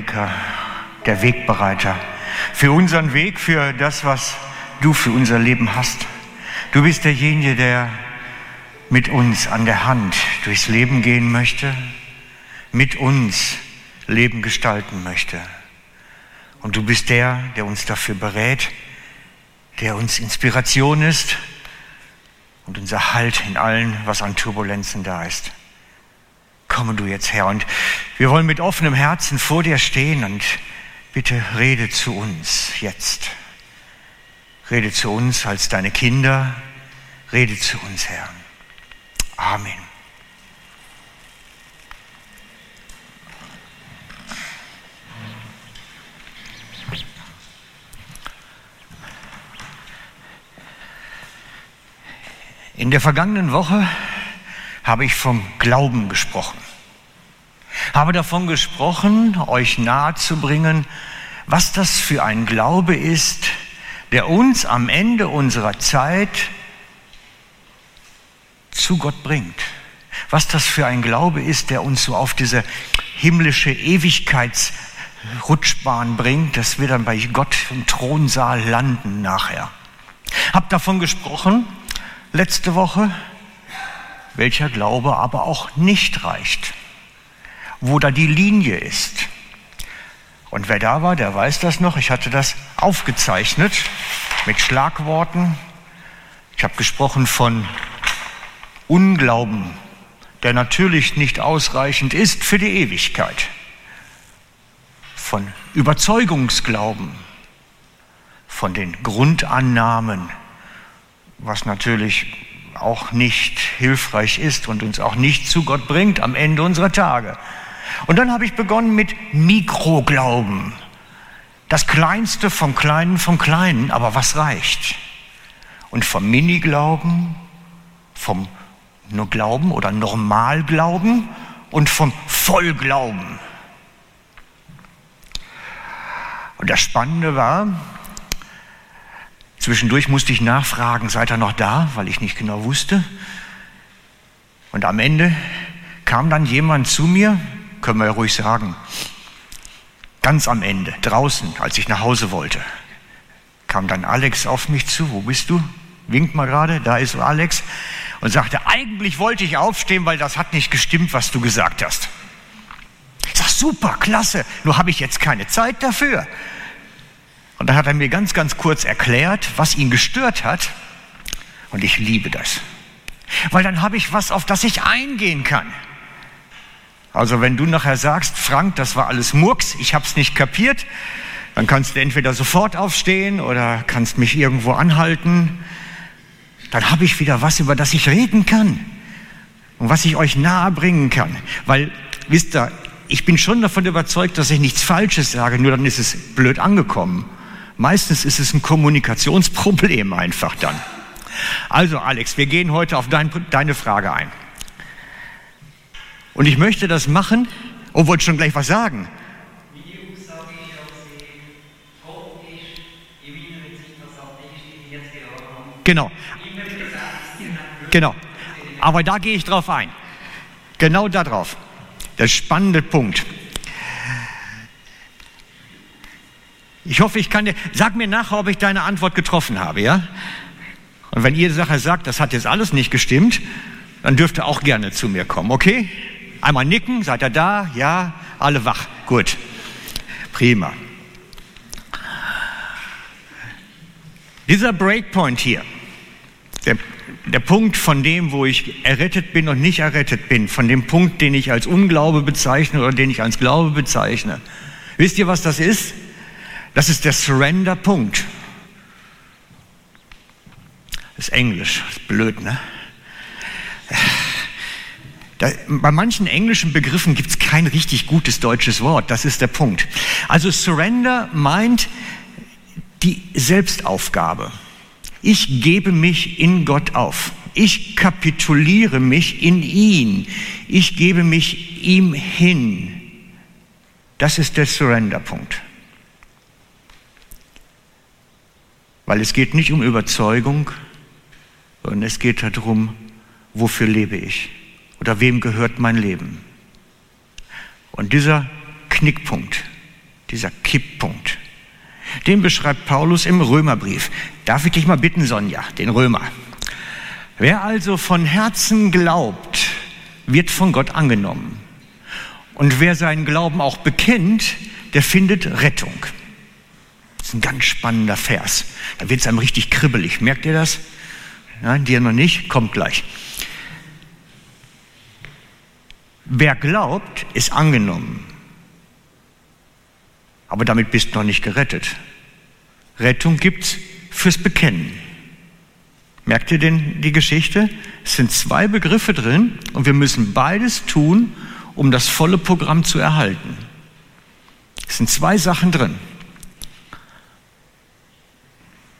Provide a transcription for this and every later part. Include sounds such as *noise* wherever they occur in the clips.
Waymaker, der Wegbereiter. Für unseren Weg, für das, was du für unser Leben hast. Du bist derjenige, der mit uns an der Hand durchs Leben gehen möchte, mit uns Leben gestalten möchte. Und du bist der, der uns dafür berät, der uns Inspiration ist und unser Halt in allen, was an Turbulenzen da ist. Komme du jetzt her und wir wollen mit offenem Herzen vor dir stehen und bitte rede zu uns jetzt. Rede zu uns als deine Kinder, rede zu uns, Herr. Amen. In der vergangenen Woche habe ich vom Glauben gesprochen. Habe davon gesprochen, euch nahezubringen, was das für ein Glaube ist, der uns am Ende unserer Zeit zu Gott bringt. Was das für ein Glaube ist, der uns so auf diese himmlische Ewigkeitsrutschbahn bringt, dass wir dann bei Gott im Thronsaal landen nachher. Hab davon gesprochen letzte Woche, welcher Glaube aber auch nicht reicht, wo da die Linie ist. Und wer da war, der weiß das noch. Ich hatte das aufgezeichnet mit Schlagworten. Ich habe gesprochen von Unglauben, der natürlich nicht ausreichend ist für die Ewigkeit. Von Überzeugungsglauben, von den Grundannahmen, was natürlich auch nicht hilfreich ist und uns auch nicht zu Gott bringt am Ende unserer Tage. Und dann habe ich begonnen mit Mikroglauben. Das Kleinste vom Kleinen vom Kleinen, aber was reicht? Und vom Miniglauben, vom nur Glauben oder Normalglauben und vom Vollglauben. Und das Spannende war, zwischendurch musste ich nachfragen, seid ihr noch da, weil ich nicht genau wusste. Und am Ende kam dann jemand zu mir, können wir ja ruhig sagen, ganz am Ende, draußen, als ich nach Hause wollte, kam dann Alex auf mich zu, wo bist du? Winkt mal gerade, da ist Alex und sagte, eigentlich wollte ich aufstehen, weil das hat nicht gestimmt, was du gesagt hast. Ich sag, super, klasse, nur habe ich jetzt keine Zeit dafür. Und da hat er mir ganz, ganz kurz erklärt, was ihn gestört hat. Und ich liebe das. Weil dann habe ich was, auf das ich eingehen kann. Also wenn du nachher sagst, Frank, das war alles Murks, ich habe es nicht kapiert, dann kannst du entweder sofort aufstehen oder kannst mich irgendwo anhalten dann habe ich wieder was, über das ich reden kann und was ich euch nahe bringen kann. Weil, wisst ihr, ich bin schon davon überzeugt, dass ich nichts Falsches sage, nur dann ist es blöd angekommen. Meistens ist es ein Kommunikationsproblem einfach dann. Also Alex, wir gehen heute auf dein, deine Frage ein. Und ich möchte das machen, oh, wollte schon gleich was sagen. Genau. Genau. Aber da gehe ich drauf ein. Genau darauf. Der spannende Punkt. Ich hoffe, ich kann dir, sag mir nachher, ob ich deine Antwort getroffen habe, ja? Und wenn ihr Sache sagt, das hat jetzt alles nicht gestimmt, dann dürft ihr auch gerne zu mir kommen, okay? Einmal nicken, seid ihr da? Ja, alle wach. Gut. Prima. Dieser Breakpoint hier, der der Punkt von dem, wo ich errettet bin und nicht errettet bin, von dem Punkt, den ich als Unglaube bezeichne oder den ich als Glaube bezeichne. Wisst ihr, was das ist? Das ist der Surrender-Punkt. Das ist Englisch, das ist blöd, ne? Da, bei manchen englischen Begriffen gibt es kein richtig gutes deutsches Wort, das ist der Punkt. Also Surrender meint die Selbstaufgabe. Ich gebe mich in Gott auf. Ich kapituliere mich in ihn. Ich gebe mich ihm hin. Das ist der Surrender-Punkt. Weil es geht nicht um Überzeugung, sondern es geht darum, wofür lebe ich oder wem gehört mein Leben. Und dieser Knickpunkt, dieser Kipppunkt. Den beschreibt Paulus im Römerbrief. Darf ich dich mal bitten, Sonja, den Römer? Wer also von Herzen glaubt, wird von Gott angenommen. Und wer seinen Glauben auch bekennt, der findet Rettung. Das ist ein ganz spannender Vers. Da wird es einem richtig kribbelig. Merkt ihr das? Nein, dir noch nicht? Kommt gleich. Wer glaubt, ist angenommen. Aber damit bist du noch nicht gerettet. Rettung gibt's fürs Bekennen. Merkt ihr denn die Geschichte? Es sind zwei Begriffe drin und wir müssen beides tun, um das volle Programm zu erhalten. Es sind zwei Sachen drin.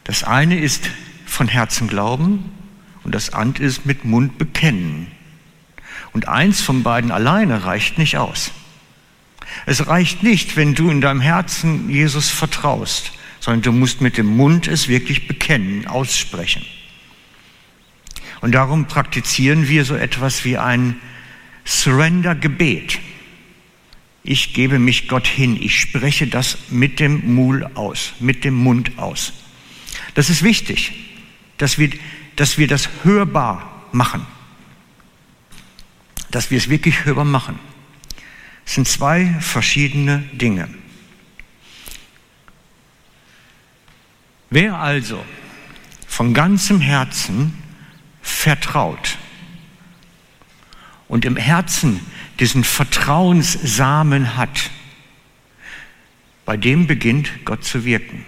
Das eine ist von Herzen glauben und das andere ist mit Mund bekennen. Und eins von beiden alleine reicht nicht aus. Es reicht nicht, wenn du in deinem Herzen Jesus vertraust, sondern du musst mit dem Mund es wirklich bekennen, aussprechen. Und darum praktizieren wir so etwas wie ein Surrender-Gebet. Ich gebe mich Gott hin, ich spreche das mit dem Mul aus, mit dem Mund aus. Das ist wichtig, dass wir, dass wir das hörbar machen. Dass wir es wirklich hörbar machen. Es sind zwei verschiedene Dinge. Wer also von ganzem Herzen vertraut und im Herzen diesen Vertrauenssamen hat, bei dem beginnt Gott zu wirken.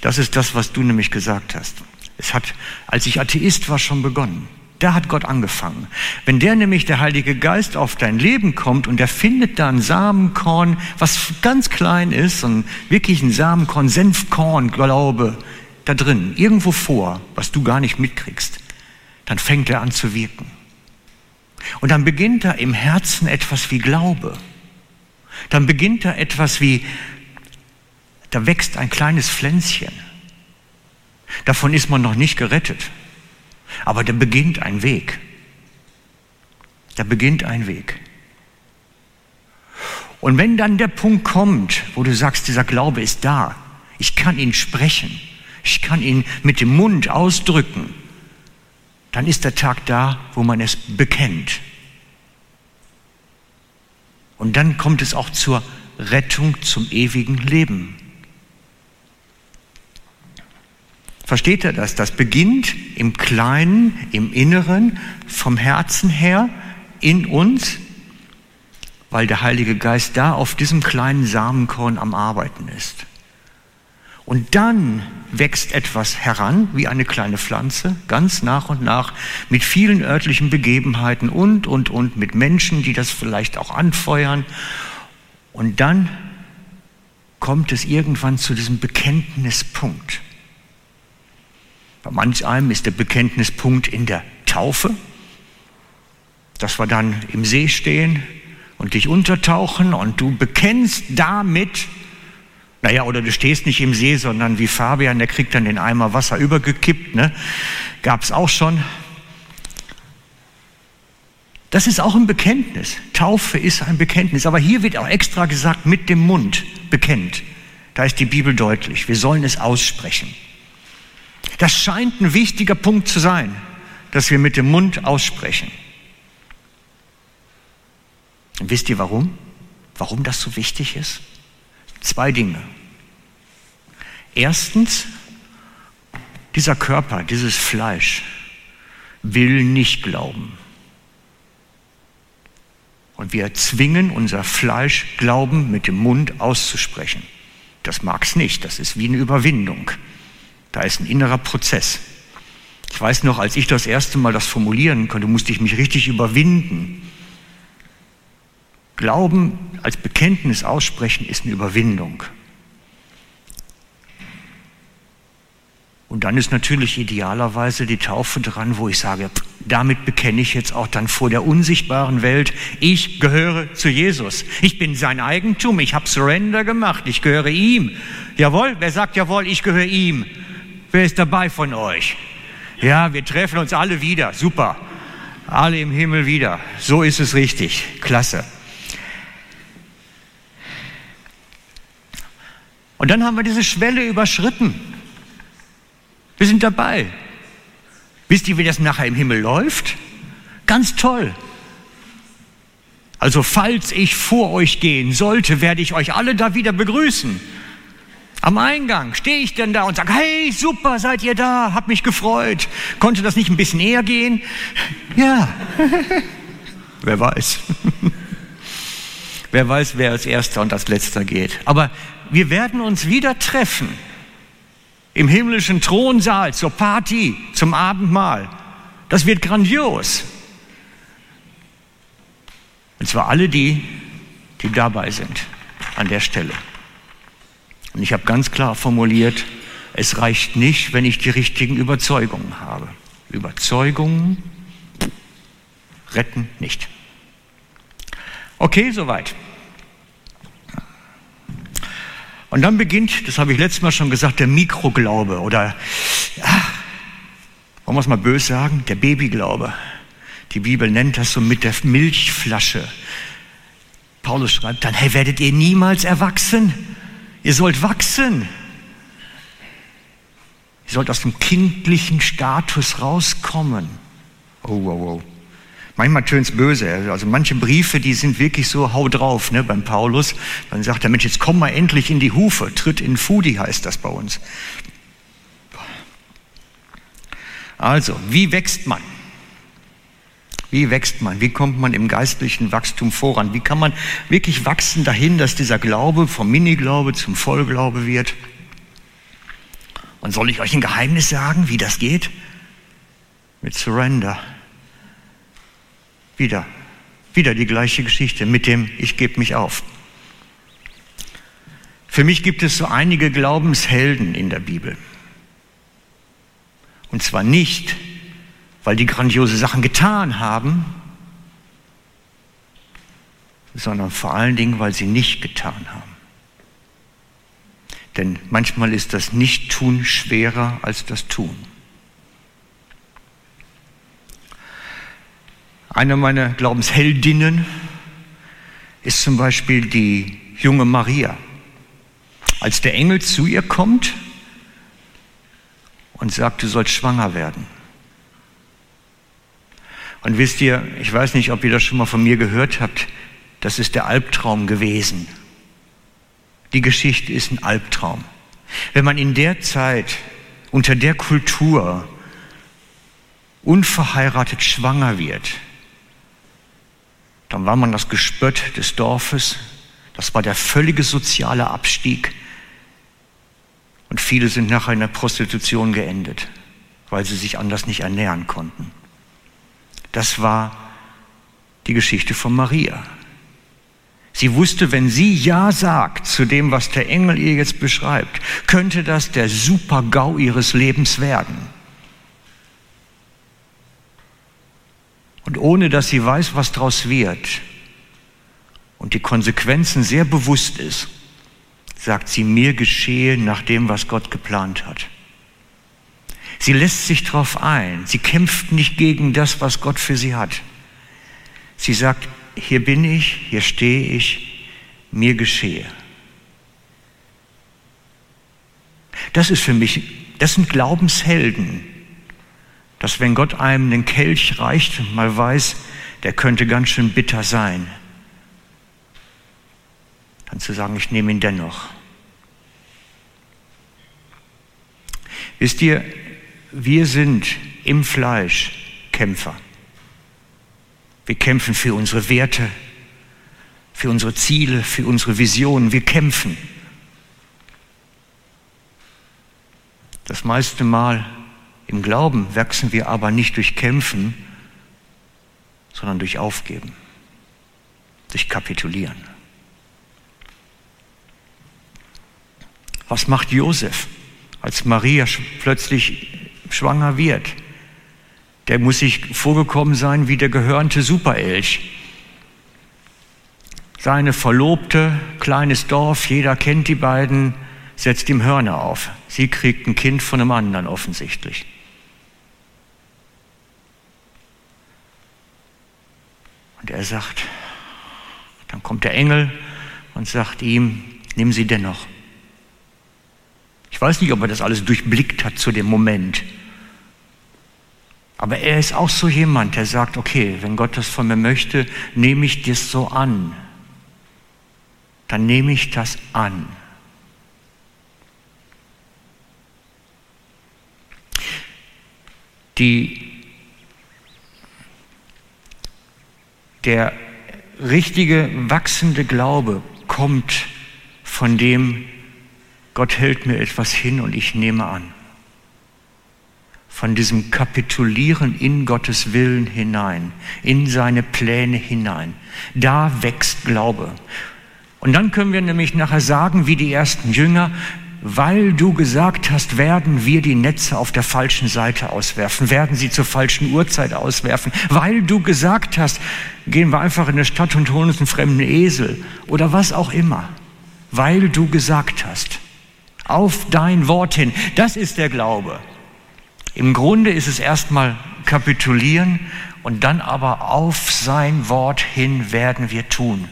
Das ist das, was du nämlich gesagt hast. Es hat, als ich Atheist war, schon begonnen. Da hat Gott angefangen. Wenn der nämlich der Heilige Geist auf dein Leben kommt und er findet da ein Samenkorn, was ganz klein ist, und wirklich ein Samenkorn, Senfkorn, Glaube, da drin, irgendwo vor, was du gar nicht mitkriegst, dann fängt er an zu wirken. Und dann beginnt da im Herzen etwas wie Glaube. Dann beginnt da etwas wie, da wächst ein kleines Pflänzchen. Davon ist man noch nicht gerettet. Aber da beginnt ein Weg. Da beginnt ein Weg. Und wenn dann der Punkt kommt, wo du sagst, dieser Glaube ist da, ich kann ihn sprechen, ich kann ihn mit dem Mund ausdrücken, dann ist der Tag da, wo man es bekennt. Und dann kommt es auch zur Rettung zum ewigen Leben. Versteht ihr das? Das beginnt im Kleinen, im Inneren, vom Herzen her, in uns, weil der Heilige Geist da auf diesem kleinen Samenkorn am Arbeiten ist. Und dann wächst etwas heran, wie eine kleine Pflanze, ganz nach und nach, mit vielen örtlichen Begebenheiten und, und, und, mit Menschen, die das vielleicht auch anfeuern. Und dann kommt es irgendwann zu diesem Bekenntnispunkt. Bei manch einem ist der Bekenntnispunkt in der Taufe, dass wir dann im See stehen und dich untertauchen und du bekennst damit, naja, oder du stehst nicht im See, sondern wie Fabian, der kriegt dann den Eimer Wasser übergekippt, ne? gab es auch schon. Das ist auch ein Bekenntnis. Taufe ist ein Bekenntnis. Aber hier wird auch extra gesagt, mit dem Mund bekennt. Da ist die Bibel deutlich. Wir sollen es aussprechen. Das scheint ein wichtiger Punkt zu sein, dass wir mit dem Mund aussprechen. Und wisst ihr warum? Warum das so wichtig ist? Zwei Dinge. Erstens, dieser Körper, dieses Fleisch will nicht glauben. Und wir zwingen unser Fleisch, Glauben mit dem Mund auszusprechen. Das mag es nicht, das ist wie eine Überwindung. Da ist ein innerer Prozess. Ich weiß noch, als ich das erste Mal das formulieren konnte, musste ich mich richtig überwinden. Glauben als Bekenntnis aussprechen ist eine Überwindung. Und dann ist natürlich idealerweise die Taufe dran, wo ich sage, damit bekenne ich jetzt auch dann vor der unsichtbaren Welt, ich gehöre zu Jesus. Ich bin sein Eigentum, ich habe Surrender gemacht, ich gehöre ihm. Jawohl, wer sagt jawohl, ich gehöre ihm? Wer ist dabei von euch? Ja, wir treffen uns alle wieder. Super. Alle im Himmel wieder. So ist es richtig. Klasse. Und dann haben wir diese Schwelle überschritten. Wir sind dabei. Wisst ihr, wie das nachher im Himmel läuft? Ganz toll. Also falls ich vor euch gehen sollte, werde ich euch alle da wieder begrüßen. Am Eingang stehe ich denn da und sage, hey, super, seid ihr da, hab mich gefreut. Konnte das nicht ein bisschen eher gehen? Ja, *laughs* wer weiß. wer weiß, wer als erster und als letzter geht. Aber wir werden uns wieder treffen im himmlischen Thronsaal zur Party, zum Abendmahl. Das wird grandios. Und zwar alle die, die dabei sind an der Stelle. Und ich habe ganz klar formuliert, es reicht nicht, wenn ich die richtigen Überzeugungen habe. Überzeugungen retten nicht. Okay, soweit. Und dann beginnt, das habe ich letztes Mal schon gesagt, der Mikroglaube oder, ja, wollen wir es mal böse sagen, der Babyglaube. Die Bibel nennt das so mit der Milchflasche. Paulus schreibt dann, hey, werdet ihr niemals erwachsen? Ihr sollt wachsen. Ihr sollt aus dem kindlichen Status rauskommen. Oh, oh, oh. Manchmal tönt es böse. Also manche Briefe, die sind wirklich so hau drauf ne, beim Paulus. Dann sagt der Mensch, jetzt komm mal endlich in die Hufe. Tritt in Fudi heißt das bei uns. Also, wie wächst man? Wie wächst man? Wie kommt man im geistlichen Wachstum voran? Wie kann man wirklich wachsen dahin, dass dieser Glaube vom Miniglaube zum Vollglaube wird? Und soll ich euch ein Geheimnis sagen, wie das geht? Mit Surrender. Wieder, wieder die gleiche Geschichte mit dem Ich gebe mich auf. Für mich gibt es so einige Glaubenshelden in der Bibel. Und zwar nicht, weil die grandiose Sachen getan haben, sondern vor allen Dingen, weil sie nicht getan haben. Denn manchmal ist das Nicht-Tun schwerer als das Tun. Eine meiner Glaubensheldinnen ist zum Beispiel die junge Maria. Als der Engel zu ihr kommt und sagt, du sollst schwanger werden. Und wisst ihr, ich weiß nicht, ob ihr das schon mal von mir gehört habt, das ist der Albtraum gewesen. Die Geschichte ist ein Albtraum. Wenn man in der Zeit, unter der Kultur, unverheiratet schwanger wird, dann war man das Gespött des Dorfes, das war der völlige soziale Abstieg und viele sind nachher in der Prostitution geendet, weil sie sich anders nicht ernähren konnten. Das war die Geschichte von Maria. Sie wusste, wenn sie Ja sagt zu dem, was der Engel ihr jetzt beschreibt, könnte das der Super-GAU ihres Lebens werden. Und ohne dass sie weiß, was daraus wird und die Konsequenzen sehr bewusst ist, sagt sie, mir geschehe nach dem, was Gott geplant hat. Sie lässt sich darauf ein. Sie kämpft nicht gegen das, was Gott für sie hat. Sie sagt, hier bin ich, hier stehe ich, mir geschehe. Das ist für mich, das sind Glaubenshelden, dass wenn Gott einem den Kelch reicht und mal weiß, der könnte ganz schön bitter sein, dann zu sagen, ich nehme ihn dennoch. Wisst ihr, wir sind im Fleisch Kämpfer. Wir kämpfen für unsere Werte, für unsere Ziele, für unsere Visionen. Wir kämpfen. Das meiste Mal im Glauben wachsen wir aber nicht durch Kämpfen, sondern durch Aufgeben, durch Kapitulieren. Was macht Josef, als Maria plötzlich schwanger wird. Der muss sich vorgekommen sein wie der gehörnte Superelch. Seine Verlobte, kleines Dorf, jeder kennt die beiden, setzt ihm Hörner auf. Sie kriegt ein Kind von einem anderen offensichtlich. Und er sagt, dann kommt der Engel und sagt ihm, nimm sie dennoch. Ich weiß nicht, ob er das alles durchblickt hat zu dem Moment. Aber er ist auch so jemand, der sagt, okay, wenn Gott das von mir möchte, nehme ich das so an. Dann nehme ich das an. Die, der richtige, wachsende Glaube kommt von dem, Gott hält mir etwas hin und ich nehme an von diesem Kapitulieren in Gottes Willen hinein, in seine Pläne hinein. Da wächst Glaube. Und dann können wir nämlich nachher sagen, wie die ersten Jünger, weil du gesagt hast, werden wir die Netze auf der falschen Seite auswerfen, werden sie zur falschen Uhrzeit auswerfen, weil du gesagt hast, gehen wir einfach in eine Stadt und holen uns einen fremden Esel oder was auch immer, weil du gesagt hast, auf dein Wort hin, das ist der Glaube. Im Grunde ist es erstmal kapitulieren und dann aber auf sein Wort hin werden wir tun.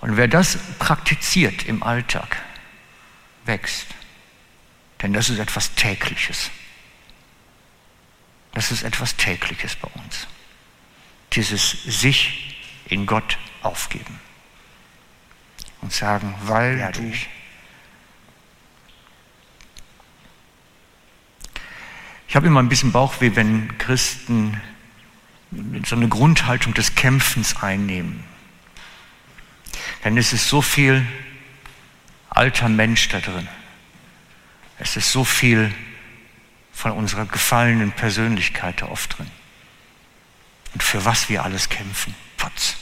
Und wer das praktiziert im Alltag, wächst. Denn das ist etwas Tägliches. Das ist etwas Tägliches bei uns. Dieses sich in Gott aufgeben und sagen, weil ja, du Ich habe immer ein bisschen Bauchweh, wenn Christen so eine Grundhaltung des Kämpfens einnehmen. Denn es ist so viel alter Mensch da drin. Es ist so viel von unserer gefallenen Persönlichkeit da oft drin. Und für was wir alles kämpfen. Potz.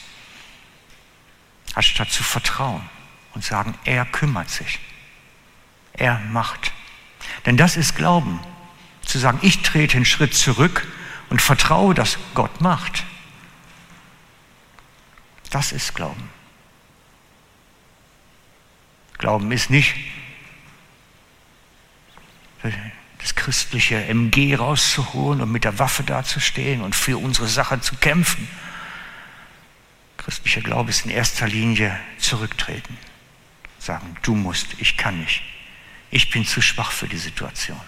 Anstatt zu vertrauen und sagen, er kümmert sich. Er macht. Denn das ist Glauben zu sagen, ich trete einen Schritt zurück und vertraue, dass Gott macht. Das ist Glauben. Glauben ist nicht das christliche MG rauszuholen und mit der Waffe dazustehen und für unsere Sache zu kämpfen. Christlicher Glaube ist in erster Linie zurücktreten. Sagen, du musst, ich kann nicht. Ich bin zu schwach für die Situation.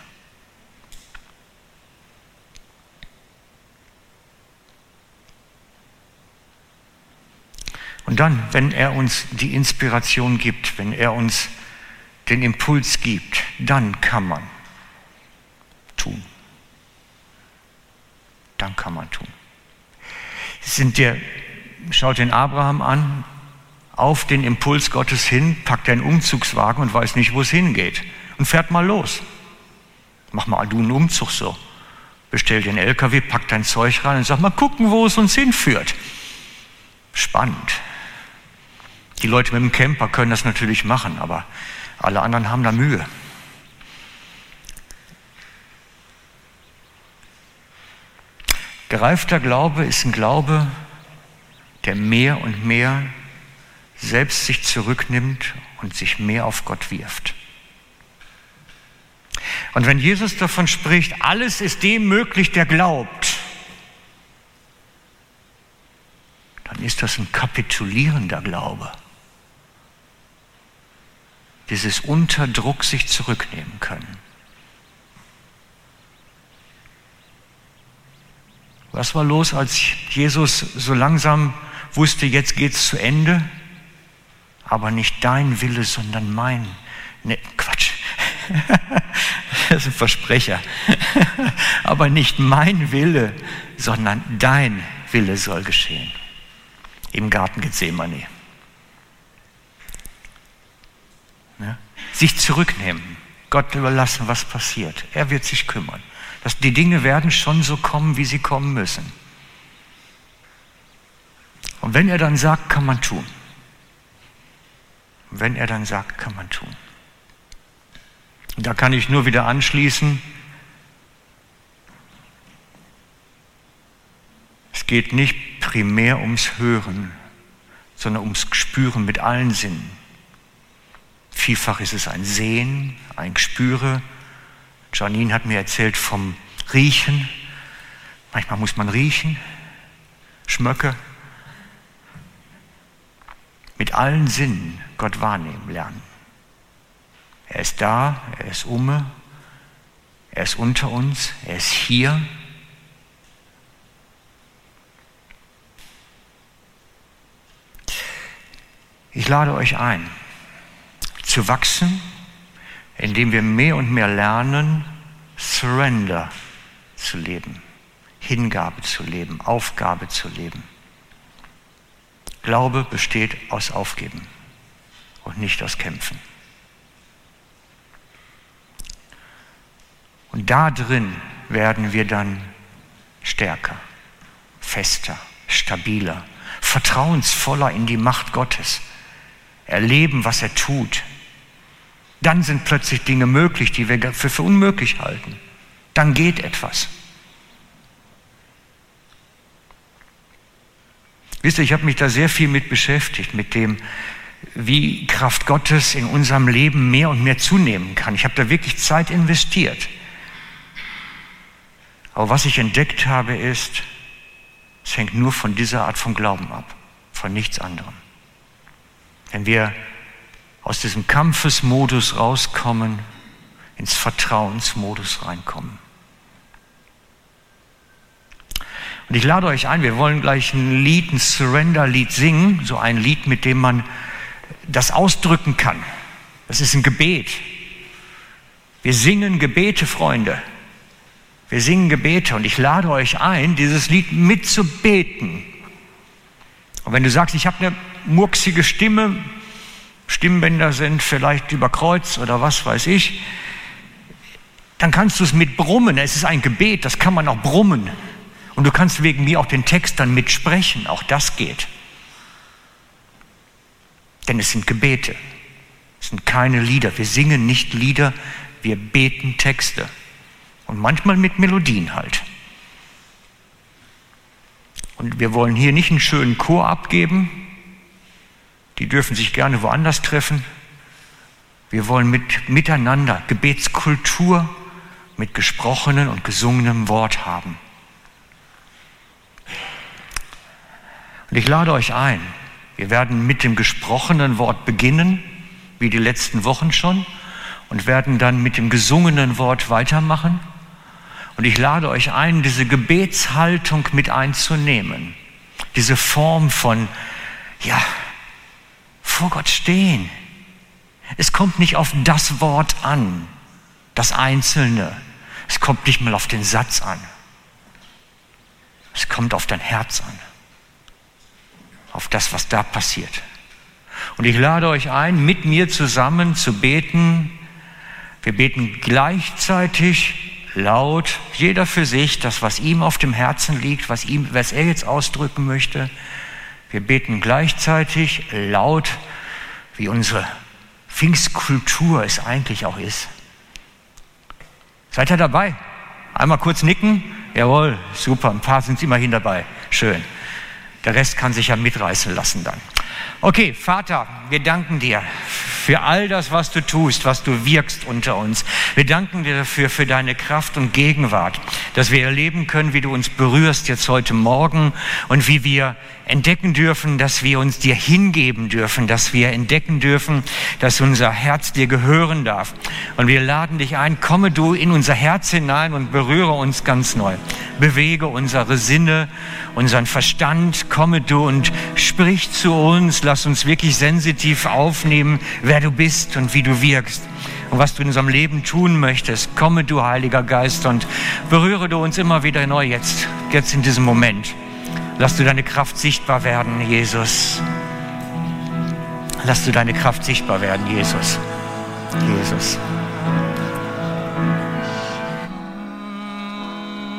Und dann, wenn er uns die Inspiration gibt, wenn er uns den Impuls gibt, dann kann man tun. Dann kann man tun. Sind der, schaut den Abraham an, auf den Impuls Gottes hin, packt einen Umzugswagen und weiß nicht, wo es hingeht und fährt mal los. Mach mal du einen Umzug so. Bestell den LKW, pack dein Zeug rein und sag mal gucken, wo es uns hinführt. Spannend. Die Leute mit dem Camper können das natürlich machen, aber alle anderen haben da Mühe. Gereifter Glaube ist ein Glaube, der mehr und mehr selbst sich zurücknimmt und sich mehr auf Gott wirft. Und wenn Jesus davon spricht, alles ist dem möglich, der glaubt, dann ist das ein kapitulierender Glaube dieses Unterdruck sich zurücknehmen können. Was war los, als Jesus so langsam wusste, jetzt geht es zu Ende? Aber nicht dein Wille, sondern mein. Ne, Quatsch. *laughs* das ist ein Versprecher. *laughs* Aber nicht mein Wille, sondern dein Wille soll geschehen. Im Garten Gethsemane. Ne? Sich zurücknehmen, Gott überlassen, was passiert. Er wird sich kümmern. Das, die Dinge werden schon so kommen, wie sie kommen müssen. Und wenn er dann sagt, kann man tun. wenn er dann sagt, kann man tun. Und da kann ich nur wieder anschließen. Es geht nicht primär ums Hören, sondern ums Spüren mit allen Sinnen. Vielfach ist es ein Sehen, ein Gespüre. Janine hat mir erzählt vom Riechen. Manchmal muss man riechen, schmöcke. Mit allen Sinnen Gott wahrnehmen lernen. Er ist da, er ist umme, er ist unter uns, er ist hier. Ich lade euch ein, zu wachsen, indem wir mehr und mehr lernen, Surrender zu leben, Hingabe zu leben, Aufgabe zu leben. Glaube besteht aus Aufgeben und nicht aus Kämpfen. Und da drin werden wir dann stärker, fester, stabiler, vertrauensvoller in die Macht Gottes, erleben, was er tut. Dann sind plötzlich Dinge möglich, die wir für, für unmöglich halten. Dann geht etwas. Wisst ihr, ich habe mich da sehr viel mit beschäftigt, mit dem, wie Kraft Gottes in unserem Leben mehr und mehr zunehmen kann. Ich habe da wirklich Zeit investiert. Aber was ich entdeckt habe, ist, es hängt nur von dieser Art von Glauben ab, von nichts anderem. Wenn wir aus diesem Kampfesmodus rauskommen, ins Vertrauensmodus reinkommen. Und ich lade euch ein, wir wollen gleich ein Lied, ein Surrender-Lied singen, so ein Lied, mit dem man das ausdrücken kann. Das ist ein Gebet. Wir singen Gebete, Freunde. Wir singen Gebete und ich lade euch ein, dieses Lied mitzubeten. Und wenn du sagst, ich habe eine murksige Stimme, Stimmbänder sind vielleicht überkreuzt oder was weiß ich, dann kannst du es mit brummen. Es ist ein Gebet, das kann man auch brummen. Und du kannst wegen mir auch den Text dann mitsprechen, auch das geht. Denn es sind Gebete, es sind keine Lieder. Wir singen nicht Lieder, wir beten Texte. Und manchmal mit Melodien halt. Und wir wollen hier nicht einen schönen Chor abgeben. Die dürfen sich gerne woanders treffen. Wir wollen mit, miteinander Gebetskultur mit gesprochenem und gesungenem Wort haben. Und ich lade euch ein, wir werden mit dem gesprochenen Wort beginnen, wie die letzten Wochen schon, und werden dann mit dem gesungenen Wort weitermachen. Und ich lade euch ein, diese Gebetshaltung mit einzunehmen, diese Form von, ja, vor Gott stehen. Es kommt nicht auf das Wort an, das Einzelne. Es kommt nicht mal auf den Satz an. Es kommt auf dein Herz an auf das, was da passiert. Und ich lade euch ein, mit mir zusammen zu beten. Wir beten gleichzeitig laut, jeder für sich, das, was ihm auf dem Herzen liegt, was, ihm, was er jetzt ausdrücken möchte. Wir beten gleichzeitig laut, wie unsere Pfingstkultur es eigentlich auch ist. Seid ihr dabei? Einmal kurz nicken. Jawohl, super, ein paar sind immerhin dabei. Schön. Der Rest kann sich ja mitreißen lassen dann. Okay, Vater, wir danken dir für all das, was du tust, was du wirkst unter uns. Wir danken dir dafür, für deine Kraft und Gegenwart, dass wir erleben können, wie du uns berührst jetzt heute Morgen und wie wir entdecken dürfen, dass wir uns dir hingeben dürfen, dass wir entdecken dürfen, dass unser Herz dir gehören darf. Und wir laden dich ein, komme du in unser Herz hinein und berühre uns ganz neu. Bewege unsere Sinne, unseren Verstand, komme du und sprich zu uns, lass uns wirklich sensitiv aufnehmen, wer du bist und wie du wirkst und was du in unserem Leben tun möchtest. Komme du, Heiliger Geist, und berühre du uns immer wieder neu jetzt, jetzt in diesem Moment. Lass du deine Kraft sichtbar werden, Jesus. Lass du deine Kraft sichtbar werden, Jesus. Jesus.